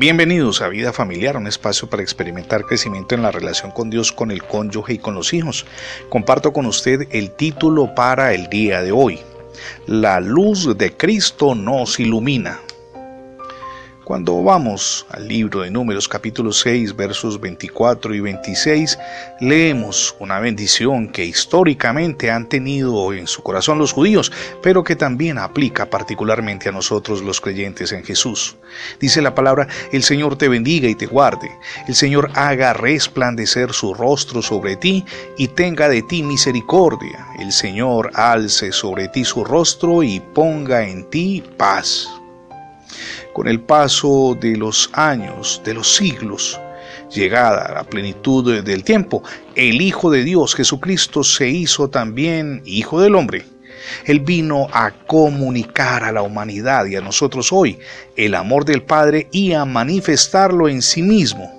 Bienvenidos a Vida Familiar, un espacio para experimentar crecimiento en la relación con Dios, con el cónyuge y con los hijos. Comparto con usted el título para el día de hoy. La luz de Cristo nos ilumina. Cuando vamos al libro de Números capítulo 6 versos 24 y 26, leemos una bendición que históricamente han tenido en su corazón los judíos, pero que también aplica particularmente a nosotros los creyentes en Jesús. Dice la palabra, el Señor te bendiga y te guarde, el Señor haga resplandecer su rostro sobre ti y tenga de ti misericordia, el Señor alce sobre ti su rostro y ponga en ti paz con el paso de los años, de los siglos, llegada a la plenitud del tiempo, el Hijo de Dios Jesucristo se hizo también Hijo del Hombre. Él vino a comunicar a la humanidad y a nosotros hoy el amor del Padre y a manifestarlo en sí mismo.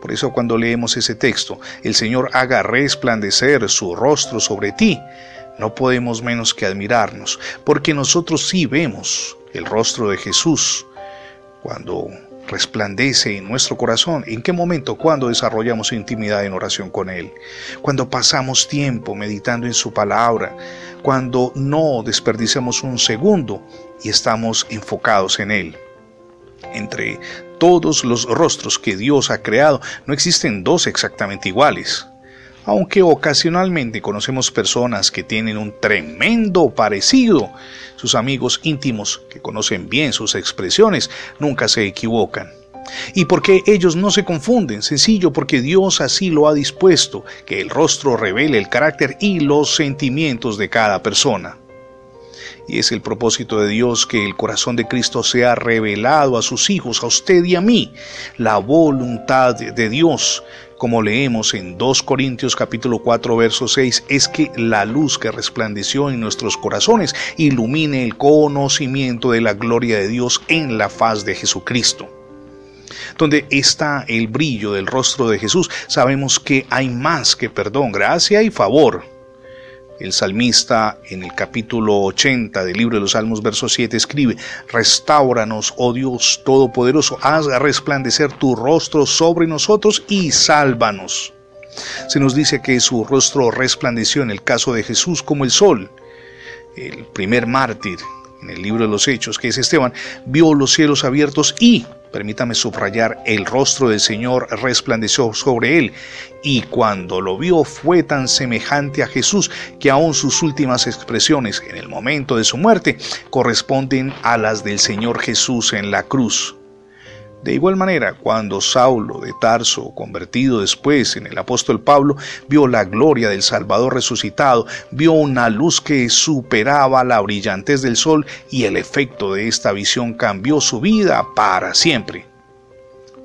Por eso cuando leemos ese texto, el Señor haga resplandecer su rostro sobre ti, no podemos menos que admirarnos, porque nosotros sí vemos el rostro de Jesús cuando resplandece en nuestro corazón. ¿En qué momento? Cuando desarrollamos intimidad en oración con Él. Cuando pasamos tiempo meditando en su palabra. Cuando no desperdiciamos un segundo y estamos enfocados en Él. Entre todos los rostros que Dios ha creado, no existen dos exactamente iguales aunque ocasionalmente conocemos personas que tienen un tremendo parecido. Sus amigos íntimos, que conocen bien sus expresiones, nunca se equivocan. ¿Y por qué ellos no se confunden? Sencillo, porque Dios así lo ha dispuesto, que el rostro revele el carácter y los sentimientos de cada persona. Y es el propósito de Dios que el corazón de Cristo sea revelado a sus hijos, a usted y a mí. La voluntad de Dios, como leemos en 2 Corintios capítulo 4 verso 6, es que la luz que resplandeció en nuestros corazones ilumine el conocimiento de la gloria de Dios en la faz de Jesucristo donde está el brillo del rostro de Jesús, sabemos que hay más que perdón, gracia y favor. El salmista en el capítulo 80 del libro de los Salmos, verso 7, escribe, Restauranos, oh Dios Todopoderoso, haz resplandecer tu rostro sobre nosotros y sálvanos. Se nos dice que su rostro resplandeció en el caso de Jesús como el sol. El primer mártir en el libro de los Hechos, que es Esteban, vio los cielos abiertos y permítame subrayar, el rostro del Señor resplandeció sobre él, y cuando lo vio fue tan semejante a Jesús que aún sus últimas expresiones en el momento de su muerte corresponden a las del Señor Jesús en la cruz. De igual manera, cuando Saulo de Tarso, convertido después en el apóstol Pablo, vio la gloria del Salvador resucitado, vio una luz que superaba la brillantez del sol y el efecto de esta visión cambió su vida para siempre.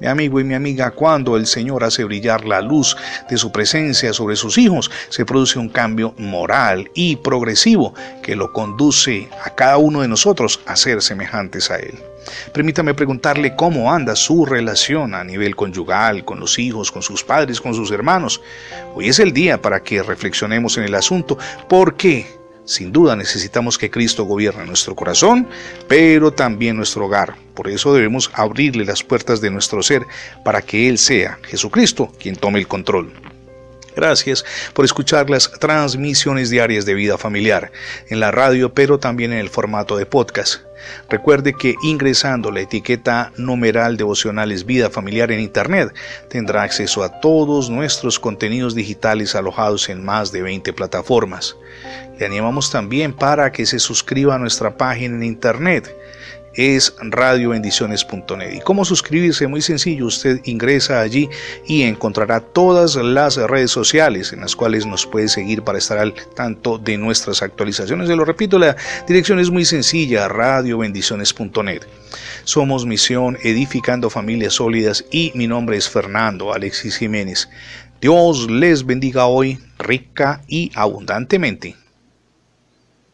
Mi amigo y mi amiga, cuando el Señor hace brillar la luz de su presencia sobre sus hijos, se produce un cambio moral y progresivo que lo conduce a cada uno de nosotros a ser semejantes a Él. Permítame preguntarle cómo anda su relación a nivel conyugal, con los hijos, con sus padres, con sus hermanos. Hoy es el día para que reflexionemos en el asunto, porque sin duda necesitamos que Cristo gobierne nuestro corazón, pero también nuestro hogar. Por eso debemos abrirle las puertas de nuestro ser para que Él sea, Jesucristo, quien tome el control. Gracias por escuchar las transmisiones diarias de vida familiar en la radio, pero también en el formato de podcast. Recuerde que ingresando la etiqueta numeral devocionales vida familiar en Internet tendrá acceso a todos nuestros contenidos digitales alojados en más de 20 plataformas. Le animamos también para que se suscriba a nuestra página en Internet es radiobendiciones.net. ¿Y cómo suscribirse? Muy sencillo, usted ingresa allí y encontrará todas las redes sociales en las cuales nos puede seguir para estar al tanto de nuestras actualizaciones. Se lo repito, la dirección es muy sencilla, radiobendiciones.net. Somos Misión Edificando Familias Sólidas y mi nombre es Fernando Alexis Jiménez. Dios les bendiga hoy rica y abundantemente.